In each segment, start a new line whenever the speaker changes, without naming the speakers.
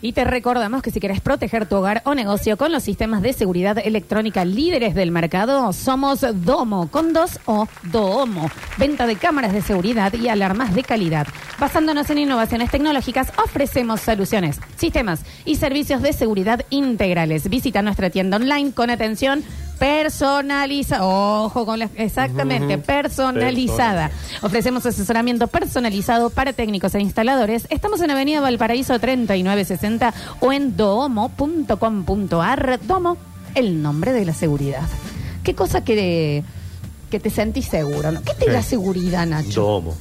Y te recordamos que si quieres proteger tu hogar o negocio con los sistemas de seguridad electrónica líderes del mercado, somos Domo con dos o Doomo. Venta de cámaras de seguridad y alarmas de calidad. Basándonos en innovaciones tecnológicas, ofrecemos soluciones, sistemas y servicios de seguridad integrales. Visita nuestra tienda online con atención personalizada. Ojo con la. Exactamente, personalizada. Ofrecemos asesoramiento personalizado para técnicos e instaladores. Estamos en Avenida Valparaíso 3960 o en doomo.com.ar. Domo, el nombre de la seguridad. ¿Qué cosa que, que te sentís seguro? ¿no? ¿Qué te
Sí.
da seguridad, Nacho?
Domo.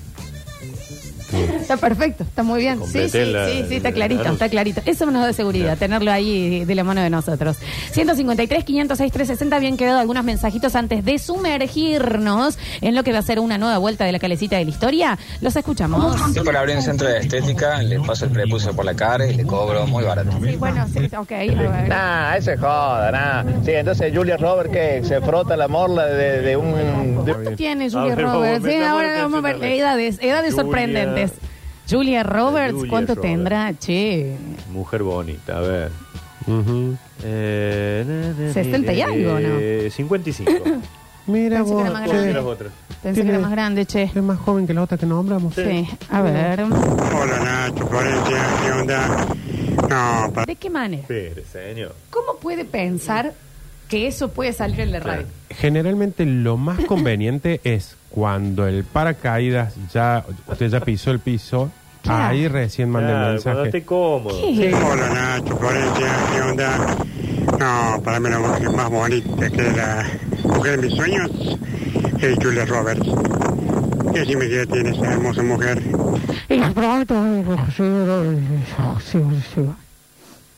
Está perfecto, está muy bien. Sí, sí,
la-
sí, sí, está
la-
clarito,
la-
está clarito. Eso nos da seguridad, tenerlo ahí de la mano de nosotros. 153, 506, 360, habían quedado algunos mensajitos antes de sumergirnos en lo que va a ser una nueva vuelta de la calecita de la historia. Los escuchamos.
Estoy para abrir un centro de estética, le paso el prepucio por la cara y le cobro muy barato.
Sí, bueno, sí, ok. a ver.
Nah, ese joda, nah. Sí, entonces Julia Robert que se frota la morla de, de un... de-
¿Cuánto tiene
A
Julia Roberts? Sí, ahora vamos a ver edades, edades sorprendentes. Julia Roberts,
Julia
¿cuánto
Roberts.
tendrá? Che,
Mujer bonita, a ver.
Ujú.
Eh, na, na,
60 y algo, ¿no?
eh, 55.
Mira
Pensé que
vos,
era más
¿Cómo
grande.
que las otras?
pensé que era más grande, che.
es más joven que la otra que nombramos.
Sí, a ver.
Hola Nacho, Florencia, ¿qué onda? No, para
¿De qué manera?
Espere, señor.
¿Cómo puede pensar que eso puede salir en la radio?
Generalmente lo más conveniente es cuando el paracaídas ya, usted ya pisó el piso,
Claro.
ahí recién manda el
Claro, cuando esté
mensaje.
cómodo.
¿Qué?
Hola Nacho, Florencia, ¿qué onda? No, para mí la mujer más bonita que la mujer de mis sueños es Julia Roberts. ¿Qué si me tiene esa hermosa mujer?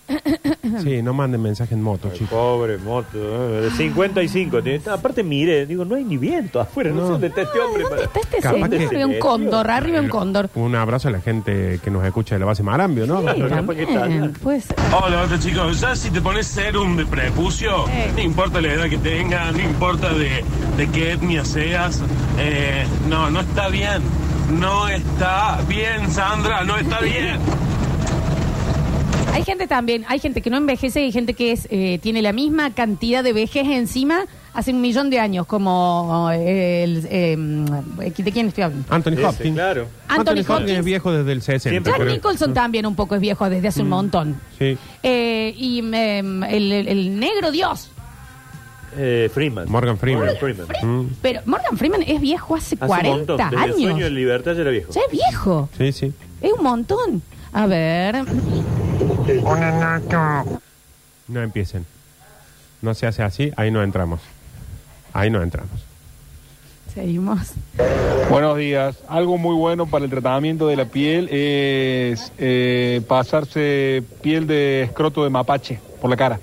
Sí, no manden mensaje en moto,
Ay,
chicos.
Pobre moto. eh, De 55. tiene- Aparte, mire, digo, no hay ni viento afuera. No, sé
No.
dónde está este hombre.
¿Dónde está este
Capaz
señor?
que-
Arriba un cóndor, arriba un cóndor.
Un abrazo a la gente que nos escucha de la base Marambio, ¿no?
Sí, también, puede ser.
Hola, hola chicos, ya si te pones serum de prepucio,
Eh.
no importa la edad que tengas, no importa de, de qué etnia seas, eh, no, no está bien. No está bien, Sandra, no está bien.
Hay gente también, hay gente que no envejece y hay gente que es, eh, tiene la misma cantidad de vejez encima hace un millón de años, como eh, el... eh, ¿De quién estoy hablando?
Anthony
Ese,
Hopkins.
claro.
Anthony Hopkins.
es viejo desde el 60.
Siempre
Jack
creo.
Nicholson también un poco es viejo desde hace un montón.
Sí.
Eh, y em, el, el- el negro Dios.
Eh, Freeman.
Morgan Freeman.
Morgan Freeman.
Mm,
Pero Morgan Freeman es viejo hace,
Hace un
40
montón. Desde el sueño de
años.
libertad ya era viejo.
Ya es viejo.
Sí, sí.
Es un montón. A ver.
Hola Nacho.
No empiecen. No se hace así, ahí no entramos. Ahí no entramos.
Seguimos.
Buenos días. Algo muy bueno para el tratamiento de la piel es eh, pasarse piel de escroto de mapache por la cara.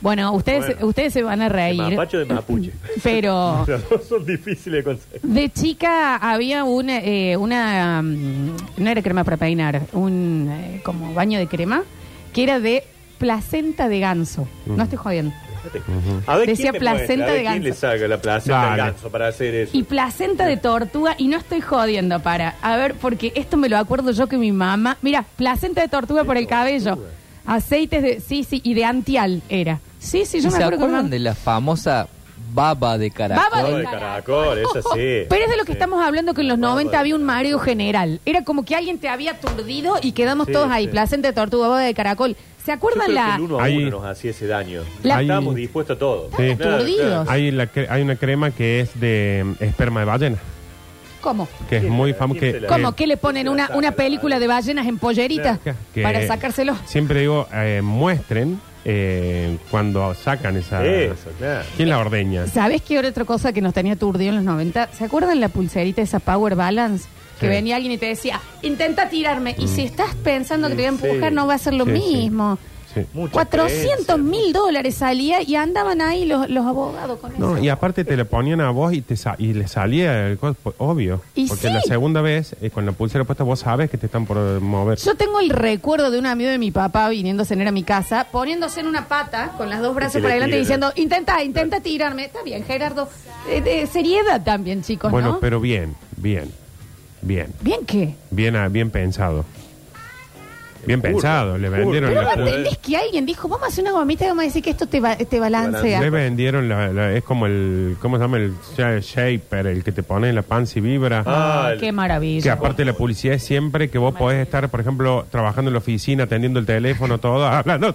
Bueno, ustedes,
Bueno.
ustedes se van a
¿De
reír.
mapache o de mapuche?
Pero
Los dos son difíciles de conseguir.
de chica había una, eh, una mm, no era crema para peinar, un eh, como baño de crema que era de placenta de ganso. No estoy jodiendo.
A ver,
Decía
¿quién me
placenta
muestra? A ver,
de
¿Quién le
ganso.
saca la placenta de
Dale.
ganso para hacer eso?
Y placenta de tortuga, y no estoy jodiendo para. A ver, porque esto me lo acuerdo yo que mi mamá. Mira, placenta de tortuga por el cabello. Aceites de. Sí, sí, y de antial era. Sí, sí, yo me
¿Se
acuerdo
acuerdan de la famosa baba de caracol?
Baba de
caracol, esa sí.
Pero es de lo que
Sí.
estamos hablando que en los
Baba
90
de
había un mareo general. Era como que alguien te había aturdido y quedamos
Sí,
todos ahí.
sí.
Placenta de tortuga, baba de caracol. ¿Se
Yo
acuerdan
que
la.?
el uno a
Ahí-
uno nos hacía ese daño.
La-
Estábamos dispuestos a todo.
Sí.
Claro,
Aturdidos.
claro.
Hay, la cre- hay una crema que es de mm, esperma de ballena,
¿Cómo?
que es
¿Quién
muy Que,
la-
¿Cómo?
que-
¿Qué le ponen una, una película de ballenas en pollerita
que-
para sacárselo?
Siempre digo, eh, muestren eh, cuando sacan esa...
Eso, claro.
¿Quién la ordeña?
¿Sabes qué otra cosa que nos tenía aturdido en los 90? ¿Se acuerdan la pulserita esa Power Balance? Que
Sí.
venía alguien y te decía, intenta tirarme. Y si estás pensando que te voy a
Sí,
empujar,
sí.
no va a ser lo
Sí, sí.
mismo.
Sí.
Mucha
400
creencia.
mil dólares salía y andaban ahí los, los abogados con
No,
eso.
y aparte te le ponían a vos y te sa- y le salía el co- obvio.
Y
porque
sí.
la segunda vez, eh, con la pulsera puesta, vos sabes que te están por eh, mover.
Yo tengo el recuerdo de un amigo de mi papá viniendo a cenar a mi casa, poniéndose en una pata, con las dos brazos
le
para adelante,
tire,
diciendo, intenta, intenta tirarme. Está bien, Gerardo. Eh, de seriedad también, chicos,
bueno,
¿no?
pero bien, bien, bien,
¿Bien qué?
bien, ah, bien pensado. Bien pensado, le vendieron
Pero
la
¿no entendés que alguien dijo, vamos a hacer una gomita y vamos a decir que esto te, ba- te balancea?
Le vendieron, la, la- es como el, ¿cómo se llama? El sha- shaper, el que te pone en la panza y vibra.
Ah,
el-
qué
Que
maravilla.
aparte la publicidad es siempre que vos podés estar, por ejemplo, trabajando en la oficina, atendiendo el teléfono, todo, hablando.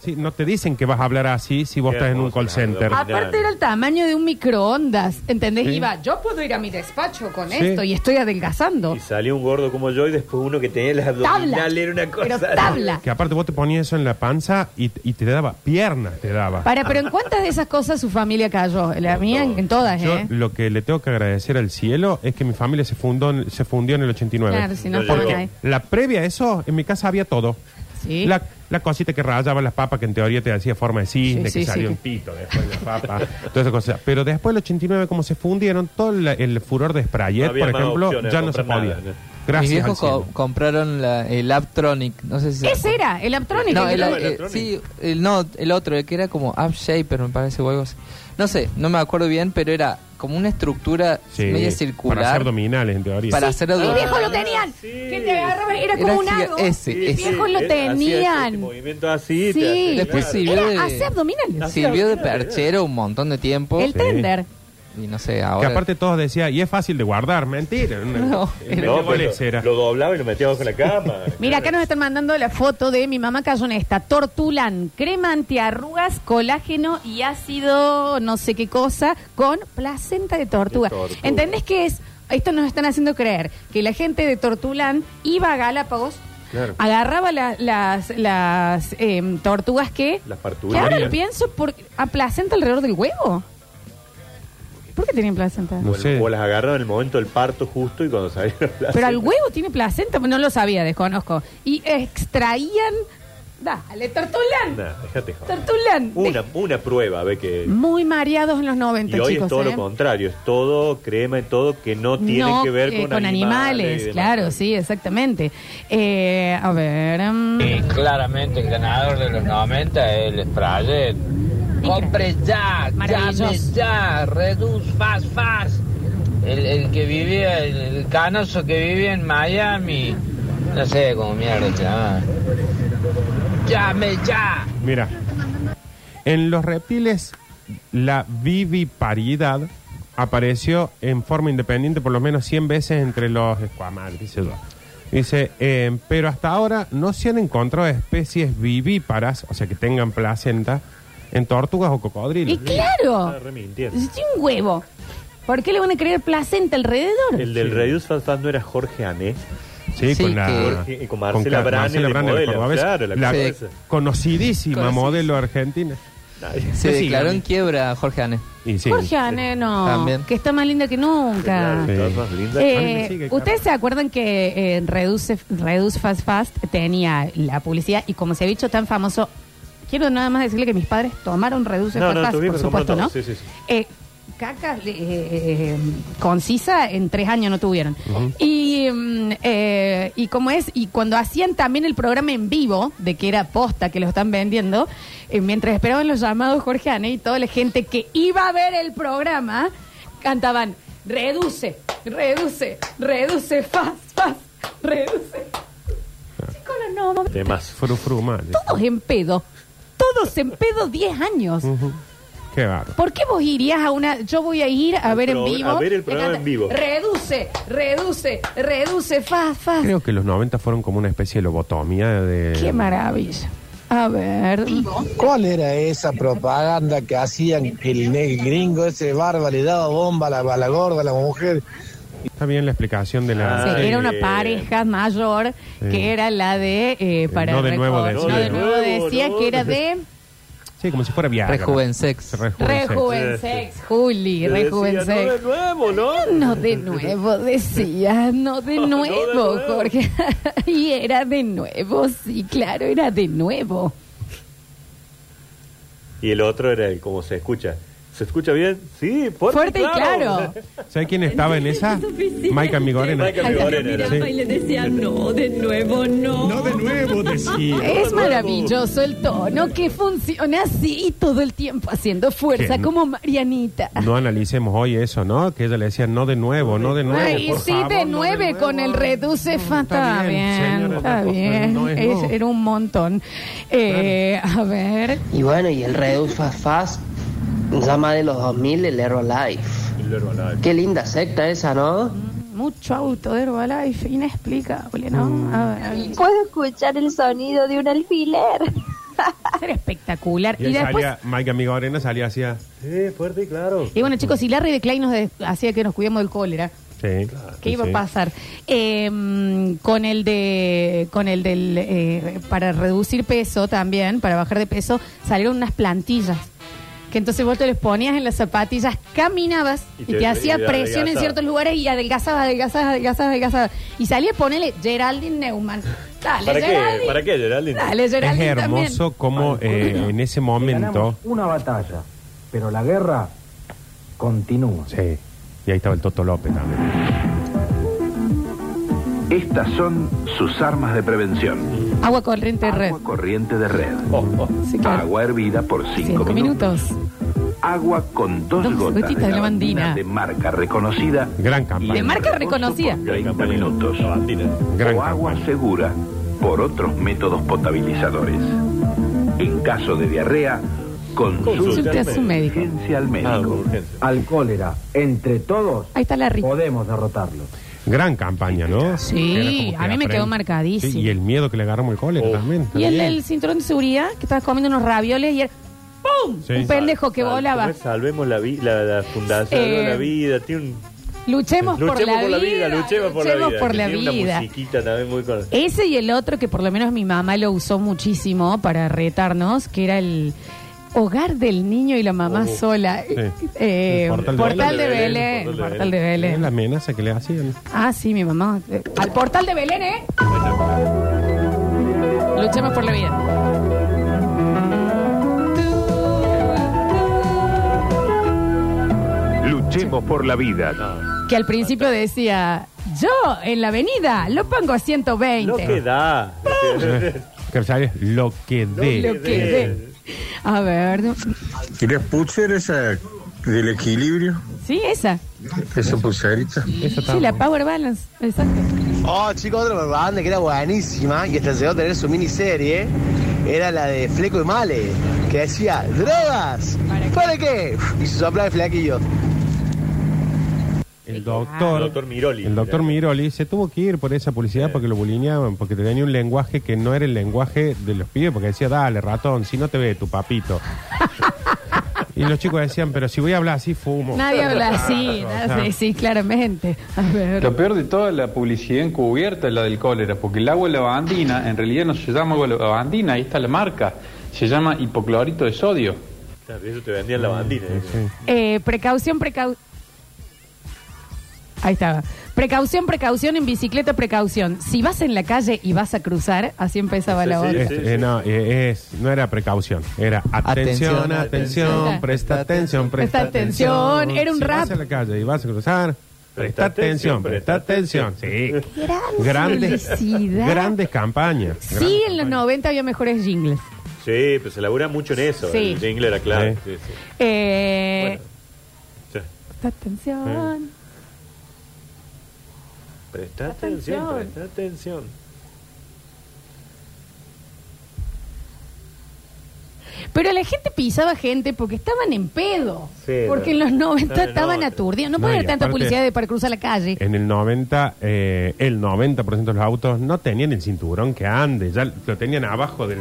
Sí, no te dicen que vas a hablar así si vos
Qué
estás en un
hermoso,
call center.
Aparte era el tamaño de un microondas, ¿entendés?
Sí.
Iba, yo puedo ir a mi despacho con
Sí.
esto y estoy adelgazando.
Y salió un gordo como yo y después uno que tenía las
Tabla.
abdominales. Era una cosa.
Pero tabla.
Que aparte vos te ponías eso en la panza y, y te daba piernas, te daba.
Para, pero ¿en cuántas de esas cosas su familia cayó? La mía en, en todas,
Yo
¿eh?
lo que le tengo que agradecer al cielo es que mi familia se fundó, en- se fundió en el 89.
Claro, si no,
Yo
¿por
llego.
qué?
La previa a eso, en mi casa había todo.
Sí.
La, la cosita que rayaba las papas, que en teoría te hacía forma de cisne,
Sí,
que
sí,
salió
sí.
un pito después de la papa, todas esas cosas. Pero después del 89, como se fundieron, todo la- el furor de Sprayet,
No había
por
más
ejemplo,
opciones,
ya no se
comprar
podía.
nada, ¿no?
Mis
Gracias al
viejos co- compraron la- el Aptronic, no sé si... se
Ese era, el Aptronic.
No,
el
el, eh, sí, el, no, el otro, el que era como Up Shaper, me parece, o algo así. No sé, no me acuerdo bien, pero era como una estructura
Sí,
media circular.
Para hacer dominales, en teoría.
Para hacer
Mis
abdominales.
viejos lo tenían. Que te agarraba, era como
Era
un hago.
ese,
Mis viejos lo
ese
tenían.
movimiento así.
Sí.
te hace-
Después
claro.
sirvió
Era
de,
hacer abdominales.
sirvió de perchero un montón de tiempo.
El tender.
Y no sé,
Que
ahora...
aparte todos decían, y es fácil de guardar, mentira.
No,
era
No, pero
era.
lo doblaba y lo metía bajo la cama.
Mira, acá nos están mandando la foto de mi mamá cayó en esta. Tortulan, crema antiarrugas, colágeno y ácido no sé qué cosa con placenta de tortuga.
De tortuga.
¿Entendés qué es? Esto nos están haciendo creer que la gente de Tortulán iba a Galápagos,
Claro.
agarraba la- las, las em, tortugas que...
Las
que ahora lo pienso, por, ¿a placenta alrededor del huevo? ¿Por qué tienen placenta?
No
O,
sé.
o las agarraron en el momento del parto justo y cuando salieron las
Pero al huevo tiene placenta, no lo sabía, desconozco. Y extraían... Dale, Tortulán.
Nah, déjate joder.
Tortulán.
Una, una prueba, ve que.
Muy mareados en los 90,
Y hoy
chicos.
es todo
¿eh?
lo contrario, es todo crema y todo que no tiene
No,
que ver
eh,
con,
animales,
y demás.
claro, sí, exactamente. Eh, a ver.
Y claramente el ganador de los 90 es el Sprayet. Compre ya, llame ya, reduce fast, fast. El, el que vivía, el, el canoso que vivía en Miami, no sé cómo mierda se llama. Llame ya.
Mira, en los reptiles la viviparidad apareció en forma independiente por lo menos 100 veces entre los yo. Dice, eh, pero hasta ahora no se han encontrado especies vivíparas, o sea, que tengan placenta, en tortugas o cocodrilos.
y claro,
Está remintiendo.
es un huevo. ¿Por qué le van a creer placenta alrededor?
El del
Sí.
Reduce Fast Fast no era Jorge Ané.
Sí,
Sí,
con la...
que-
Jorge- y con Marcela
Ca-
Brane
Marcela
de
Brane, la
modelo,
cordobesa,
claro, la
la conocidísima
Conocidísima.
modelo argentina.
Se
Sí,
declaró en quiebra Jorge Ane.
Y sí,
Jorge Ane, no,
También.
que está más linda que nunca.
Sí.
Estás más linda.
Eh,
A mí me sigue,
¿Ustedes se acuerdan que eh, Reduce, Reduce Fast Fast tenía la publicidad y como se ha dicho tan famoso, quiero nada más decirle que mis padres tomaron Reduce
No,
Fast
no,
por supuesto, ¿no?
sí, sí, sí.
Eh, caca eh, eh, concisa en tres años no tuvieron. Y, mm, eh, y como es, y cuando hacían también el programa en vivo, de que era posta que lo están vendiendo, eh, mientras esperaban los llamados Jorge Ane y toda la gente que iba a ver el programa, cantaban, reduce, reduce, reduce, fast, fast, reduce. Chicos, no, no,
Temas.
Mal.
todos en pedo, todos en pedo 10 años.
Ujú. Qué bárbaro.
¿Por qué vos irías a una.? Yo voy a ir a ver en
pro-
vivo.
a ver el
Me
programa
encanta.
en vivo.
Reduce, reduce, reduce, fast, fast.
Creo que los 90 fueron como una especie de lobotomía de...
Qué maravilla. A ver.
¿Cuál era esa propaganda que hacían el ne- gringo ese barba le daba bomba a la, a la gorda, a la mujer?
Está bien la explicación de la...
Sí,
Ay,
era una
eh,
pareja mayor
Sí.
que era la de. eh, para
no de nuevo decía.
No de nuevo decía que era de.
Sí, como si fuera Viagra.
Rejuvensex.
Rejuvensex.
Rejuvensex, Juli,
Te decía, No de
Rejuvensex.
nuevo, ¿no?
No de nuevo, decía, no de
No, no de
nuevo,
nuevo.
Jorge. y era de nuevo, sí, claro, era de nuevo.
Y el otro era el como se escucha. ¿Se escucha bien? Sí, fuerte,
Fuerte y claro.
¿Sabes quién estaba en esa? Maika Migorena.
Maika Migorena.
Sí.
y le decía, no, de nuevo, no.
No de nuevo, decía.
Es maravilloso el tono que funciona así todo el tiempo haciendo fuerza
¿Qué?
como Marianita.
No analicemos hoy eso, ¿no? Que ella le decía no de nuevo, no de nuevo.
Ay,
por
sí,
favor,
de
no
nueve con el reduce fa-
está
Está
bien,
bien,
señora,
está
no,
bien.
no es
Es-
no.
Era un montón. Eh, A ver.
Y bueno, y el Reduce Fast Más de los 2000, el Herbalife. Qué linda secta esa, ¿no?
Mucho auto de Herbalife, inexplicable, ¿no?
Mm.
A ver.
Puedo escuchar el sonido de un alfiler.
Era espectacular.
Y
Y después.
salía, Maika Migorena salía hacia...
Sí, fuerte y claro.
Y bueno, chicos, si Larry de Klein nos de- hacía que nos cuidemos del cólera,
Sí.
¿qué iba
sí.
a pasar? Eh, con el de. Con el del. eh, para reducir peso también, para bajar de peso, salieron unas plantillas. Que entonces vos te les ponías en las zapatillas, caminabas
Y
y
te-
te, hacía presión en ciertos lugares y adelgazabas, adelgazabas, adelgazabas, adelgazabas. Y salía, ponele Geraldine Neumann. Dale,
¿Para qué?
Geraldine.
¿Para qué, Geraldine?
Dale,
Es
Geraldine
hermoso
también.
como eh, en ese momento...
una batalla, pero la guerra continúa.
Sí. Y ahí estaba el Toto López también.
Estas son sus armas de prevención.
Agua corriente de red.
Agua corriente de red.
Sí, claro.
Agua hervida por 5
Cinco
minutos.
minutos.
Agua con dos,
Dos
gotas
gotitas de lavandina.
de marca reconocida.
Gran campaña.
De marca reconocida.
30 minutos.
Gran
o agua segura por otros métodos potabilizadores. En caso de diarrea, consulte
a su médico.
urgencia al médico.
Al cólera, entre todos,
Ahí está Larry.
podemos derrotarlo.
Gran campaña, ¿no?
Sí,
Era como que
a mí me quedó marcadísimo.
Sí, y el miedo que le agarramos el cólera también.
Y el,
también.
el cinturón de seguridad, que estabas comiendo unos ravioles y era ¡pum!
Sí.
Un pendejo que
Sal-
volaba.
¿cómo es? Salvemos la, vi- la, la fundación,
Eh,
la vida. Tiene un...
Luchemos, por,
Luchemos
la, vida,
luchemos por la vida.
por
que
la
tiene
vida.
Una musiquita también muy con...
Ese y el otro que por lo menos mi mamá lo usó muchísimo para retarnos, que era el hogar del niño y la mamá
Oh,
sola.
sí.
Eh,
El
portal, de Belén. Portal de Belén.
Es la amenaza que le hacían.
Ah, sí, mi mamá. Eh, Al portal de Belén, ¿eh? Luchemos por la vida.
Luchemos por la vida.
Que al principio decía, yo en la avenida lo pongo a 120.
Lo que da.
Que sabes lo que dé.
Lo que dé. A ver,
¿Quieres pusher esa del equilibrio?
sí, esa.
Esa pulserita.
Sí, la Power Balance. Exacto.
Oh, chicos, otra banda que era buenísima y hasta llegó a tener su miniserie era la de Fleco y Male, que decía, ¿drogas? ¿Para qué? Y se sopla de flequillo.
El doctor,
El doctor Miroli.
el doctor Miroli se tuvo que ir por esa publicidad porque lo bulineaban, porque tenía un lenguaje que no era el lenguaje de los pibes, porque decía, dale, ratón, si no te ve tu papito. y los chicos decían, pero si voy a hablar así, fumo.
Nadie habla así. nada- sí, sí, claramente. A ver.
Lo peor de toda la publicidad encubierta es la del cólera, porque el agua lavandina en realidad no se llama agua lavandina, ahí está la marca, se llama hipoclorito de sodio.
Claro, eso te vendían la bandina.
Eh, precaución, precaución. Ahí estaba. Precaución, precaución en bicicleta, precaución. Si vas en la calle y vas a cruzar, así empezaba la.
Es- eh, no, eh, es- no era precaución, era atención,
Atención,
atención,
atención.
presta atención, presta
Presta atención, era un
si
rap.
vas a la calle y vas a cruzar, presta atención, presta atención. Sí.
Gran
Grandes,
publicidad.
grandes campañas.
Sí, en los 90 había mejores jingles.
Sí, pero se labura mucho en eso.
Sí.
El jingle era claro.
Sí.
Sí, sí.
Eh,
Sí.
presta atención.
Presta atención,
Atención.
presta atención.
Pero la gente pisaba gente porque estaban en pedo.
Sí,
porque en los 90
Estaban
aturdidos. No,
No,
puede haber tanta
aparte-
publicidad de para cruzar la calle.
En el 90, eh, el 90% de los autos no tenían el cinturón que ande, ya lo tenían abajo del...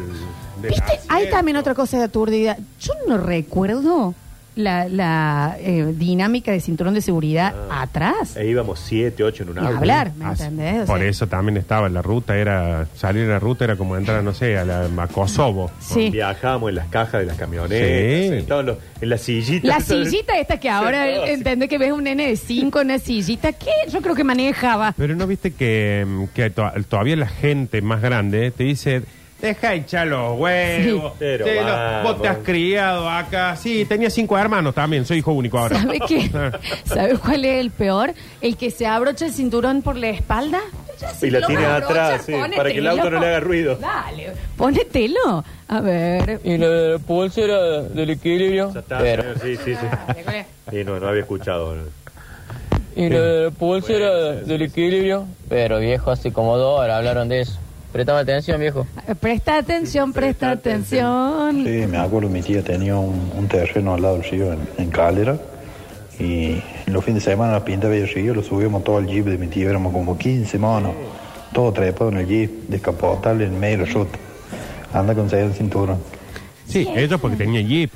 del
¿Viste? Hay también otra cosa de aturdida. Yo no recuerdo la, la eh, dinámica de cinturón de seguridad atrás.
E íbamos siete, ocho en un
Ni
auto.
hablar, ¿me
Ah, sí.
entendés? O
Por
sea,
eso también estaba la ruta, era salir a la ruta era como entrar, no sé, a, la, a Kosovo.
Sí.
Viajábamos en las cajas de las camionetas,
Sí.
sentados en, los- en las sillitas.
La sillita esta que ahora
Sentados así.
entendés que ves un nene de 5 en una sillita que yo creo que manejaba.
Pero no viste que, mm, que to- todavía la gente más grande te dice, Deja echar los huevos.
Sí. Pero
Sí, lo-
vamos.
vos te has criado acá. Sí, tenía cinco hermanos también. Soy hijo único ahora.
¿Sabe qué?
Ah.
¿Sabe cuál es el peor? El que se abrocha el cinturón por la espalda.
Y la
Lo
tiene
abrochas,
atrás, sí, para que el auto no le haga ruido.
Dale, pónetelo. A ver.
Y la pulsera del equilibrio.
Está,
Pero,
Sí, sí, sí. Sí, no, no había escuchado.
y la pulsera del equilibrio. Pero viejo, hace como dos horas hablaron de eso. Prestame atención, viejo.
Presta atención, presta atención.
Sí, me acuerdo, mi tía tenía un, un terreno al lado del río en, en Calera y los fines de semana la pintaba el río, lo subíamos todo al jeep de mi tía, éramos como 15 monos, todo trepado en el jeep, descapotable en medio de la ruta. Anda con el cinturón.
Sí, ellos porque tenían jeep.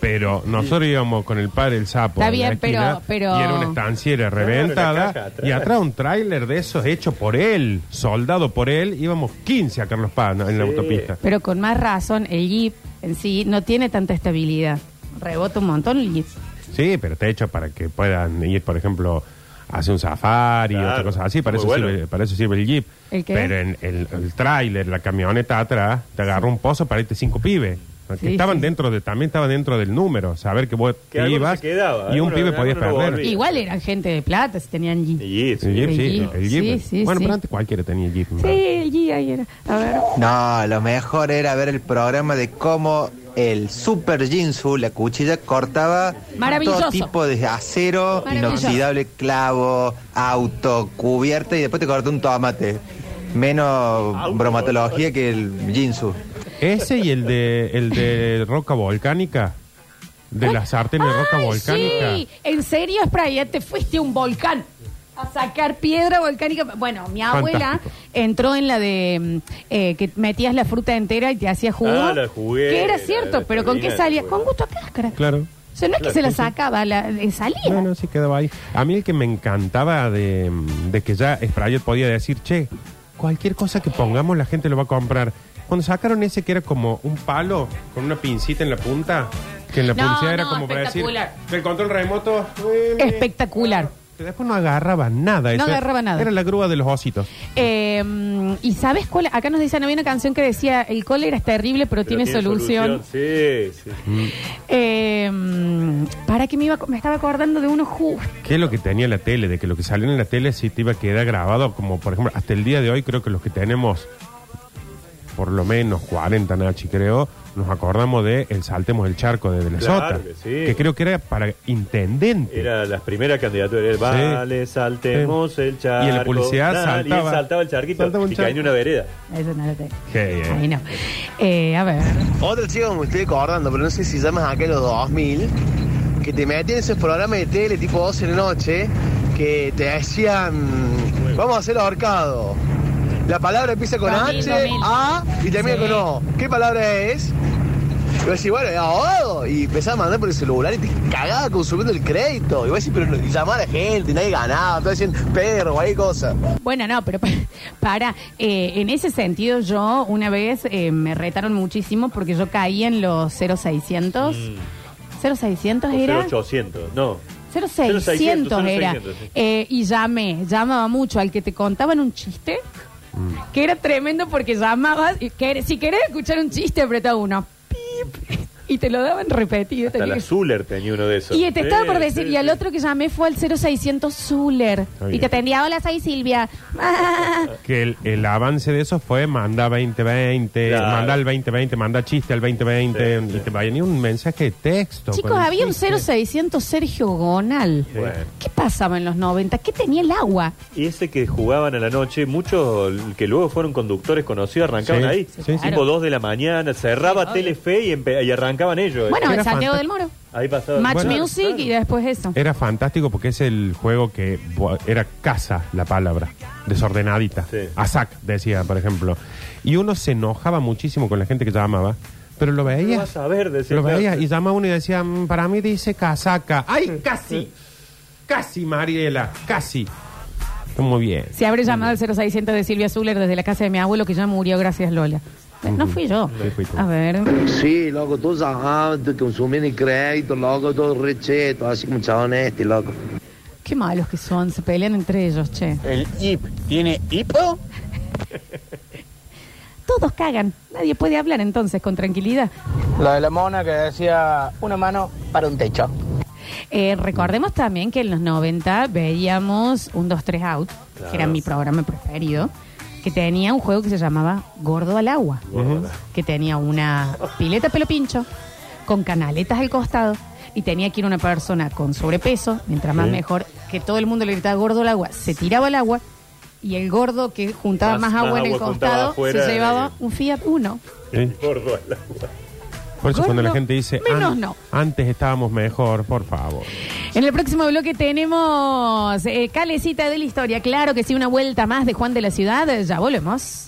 Pero nosotros íbamos con el padre el sapo.
Está
en la
bien, pero-
esquina,
pero-
Y era una estanciera reventada.
la caja atrás.
y atrás un tráiler de esos hecho por él, soldado por él. Íbamos 15 a Carlos Paz ¿no? en la autopista.
Pero con más razón, el Jeep en sí no tiene tanta estabilidad. Rebota un montón el Jeep.
Sí, pero está hecho para que puedan ir, por ejemplo, a hacer un safari o
Claro,
otra cosa así. Para
muy
eso,
bueno.
sirve, para eso sirve el jeep.
¿El qué?
Pero en el, el tráiler, la camioneta atrás, te agarró un pozo para irte cinco pibes. Que
Sí,
estaban
sí.
dentro de, también estaban dentro del número, saber que vos
Que
te
alguno
ibas
se quedaba,
y un
alguno-
pibe podías
alguno
perder.
volvía.
Igual eran gente de plata si tenían Jeep.
Y
El jeep,
El
sí,
Jeep.
el jeep.
Sí, sí,
bueno,
sí.
pero antes cualquiera tenía jeep. ¿no?
Sí, el Jeep ahí era. A ver.
No, lo mejor era ver el programa de cómo el Super Jinsu, la cuchilla, cortaba
Maravilloso.
todo tipo de acero,
Maravilloso.
inoxidable, clavo, auto, cubierta y después te cortó un tomate. Menos bromatología que el Jinsu.
Ese y el de, el de roca volcánica. De la sartén de roca
Ay,
volcánica.
Sí, en serio, Spray, te fuiste a un volcán a sacar piedra volcánica. Bueno, mi abuela
Fantástico.
entró en la de mm, eh, que metías la fruta entera y te hacía jugo.
Ah, la juguera,
Que era cierto,
la
pero ¿con qué salía? Con gusto a cáscara.
Claro.
O sea, no es que se la
sí.
sacaba, la, eh, salía.
No, no, sí quedaba ahí. A mí el que me encantaba de, de que ya Sprayet podía decir, che, cualquier cosa que pongamos la gente lo va a comprar. Cuando sacaron ese que era como un palo con una pincita en la punta, que en la
No,
publicidad era
no,
como para decir,
espectacular.
el control remoto,
Espectacular.
que después no agarraba nada.
No agarraba nada.
Era la grúa de los ositos.
Eh, mm, y sabes cuál, acá nos dicen, había una canción que decía, el cólera es terrible, pero,
Pero
tiene, solución.
Sí, sí.
Eh, mm, para que me iba, me estaba acordando de uno justo.
¿Qué es lo que tenía la tele? De que lo que salió en la tele sí te iba a quedar grabado, como por ejemplo, hasta el día de hoy creo que los que tenemos por lo menos 40, Nachi, creo, nos acordamos de el Saltemos el Charco de Venezuela.
Claro que sí.
Que creo que era para intendente.
Era las primeras candidaturas. Vale, saltemos el charco.
Y en la publicidad
Dale,
saltaba-
Y él saltaba el charquito
saltaba un
y caía en una vereda.
Eso no lo tengo.
Qué bien.
Ahí no. Eh, a ver.
Otro chico que me estoy acordando, pero no sé si llamas acá en los 2000, que te metían en esos programas de tele tipo 12 de la noche, que te decían, vamos a hacer ahorcado. La palabra empieza con
2000,
H,
2000.
A y termina
Sí.
con O. ¿Qué palabra es? Y vos decís, bueno, es ahogado. Y empezás a mandar por el celular y te cagaba consumiendo el crédito. Y vos decís, pero no- llamaba a la gente, nadie ganaba, todo diciendo perro, cualquier cosa.
Bueno, no, pero pa- para, eh, en ese sentido yo una vez eh, me retaron muchísimo porque yo caí en los 0600. 0600
Mm.
Era...
0800, no.
0600
0600
era.
0600, sí.
Eh, y llamé, llamaba mucho al que te contaban un chiste. Que era tremendo porque llamabas, y que, si querés escuchar un chiste, apretaba uno. Pip, y te lo daban repetido.
Hasta la Zuller tenía uno de esos.
y te estaba
Sí,
por decir,
sí,
y al
sí.
otro que llamé fue al 0600 Zuller. Y te atendía, hola, soy Silvia.
Que el, el avance de eso fue manda 2020,
Claro.
manda al 2020, manda chiste al 2020, y te venía un mensaje de texto.
Chicos,
con el
había un
chiste.
0600 Sergio Gonal.
Bueno.
¿Qué pasaba en los 90? ¿Qué tenía el agua?
Y ese que jugaban a la noche, muchos que luego fueron conductores conocidos arrancaban
Sí,
ahí.
sí, sí.
Tipo 2 de la mañana, cerraba
Sí, obvio.
Telefe y, empe- y arrancaban ellos.
Bueno,
era
Santiago del Moro.
ahí.
Match
Bueno,
Music
claro.
y después eso.
Era fantástico porque es el juego que era casa la palabra, desordenadita.
Sí.
Asac, decía, por ejemplo. Y uno se enojaba muchísimo con la gente que llamaba, pero lo
¿Qué
veía.
vas a ver? Decía,
Lo veía y llamaba uno y decía, "Mm, para mí dice casaca. ¡Ay, casi! Casi, Mariela, casi. Está muy bien.
Se abre llamado al 0600 de Silvia Zuller desde la casa de mi abuelo que ya murió, gracias Lola. No fui yo. A ver.
Sí, loco, todos consumían el crédito, loco, todo recheto, así como chabón este, loco.
Qué malos que son, se pelean entre ellos, che.
¿El IP tiene hipo?
todos cagan. Nadie puede hablar entonces con tranquilidad.
La de la mona que decía una mano para un techo.
Eh, recordemos también que en los 90 veíamos un 2-3 Out, que era mi programa preferido, que tenía un juego que se llamaba Gordo al Agua, que tenía una pileta pelo pincho con canaletas al costado y tenía que ir una persona con sobrepeso, mientras más
Sí.
mejor, que todo el mundo le gritaba gordo al agua, se tiraba al agua y el gordo que juntaba
Más-
más, agua en el
agua juntaba
costado
afuera
se llevaba
de-
un Fiat Uno.
¿Eh?
Gordo al agua.
Por eso cuando la
Gordo,
gente dice,
menos
"An-
no".
antes estábamos mejor, por favor.
En el próximo bloque tenemos eh, Calecita de la Historia. Claro que sí, una vuelta más de Juan de la Ciudad. Ya volvemos.